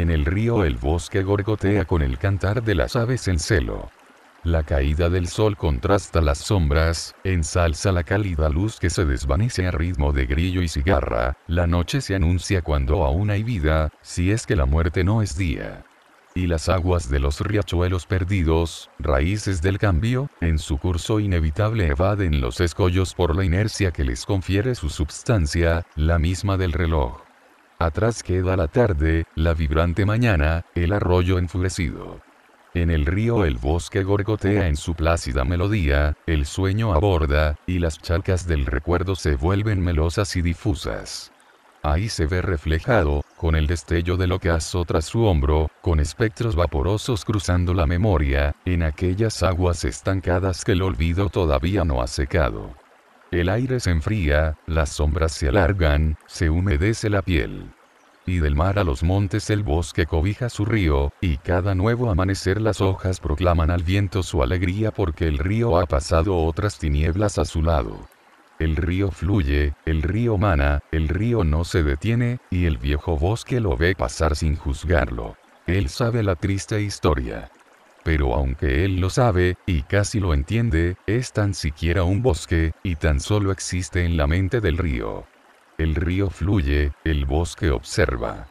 En el río el bosque gorgotea con el cantar de las aves en celo. La caída del sol contrasta las sombras, ensalza la cálida luz que se desvanece a ritmo de grillo y cigarra, la noche se anuncia cuando aún hay vida, si es que la muerte no es día. Y las aguas de los riachuelos perdidos, raíces del cambio, en su curso inevitable evaden los escollos por la inercia que les confiere su substancia, la misma del reloj. Atrás queda la tarde, la vibrante mañana, el arroyo enfurecido. En el río el bosque gorgotea en su plácida melodía, el sueño aborda, y las charcas del recuerdo se vuelven melosas y difusas. Ahí se ve reflejado, con el destello de lo que azota su hombro, con espectros vaporosos cruzando la memoria, en aquellas aguas estancadas que el olvido todavía no ha secado. El aire se enfría, las sombras se alargan, se humedece la piel y del mar a los montes el bosque cobija su río, y cada nuevo amanecer las hojas proclaman al viento su alegría porque el río ha pasado otras tinieblas a su lado. El río fluye, el río mana, el río no se detiene, y el viejo bosque lo ve pasar sin juzgarlo. Él sabe la triste historia. Pero aunque él lo sabe, y casi lo entiende, es tan siquiera un bosque, y tan solo existe en la mente del río. El río fluye, el bosque observa.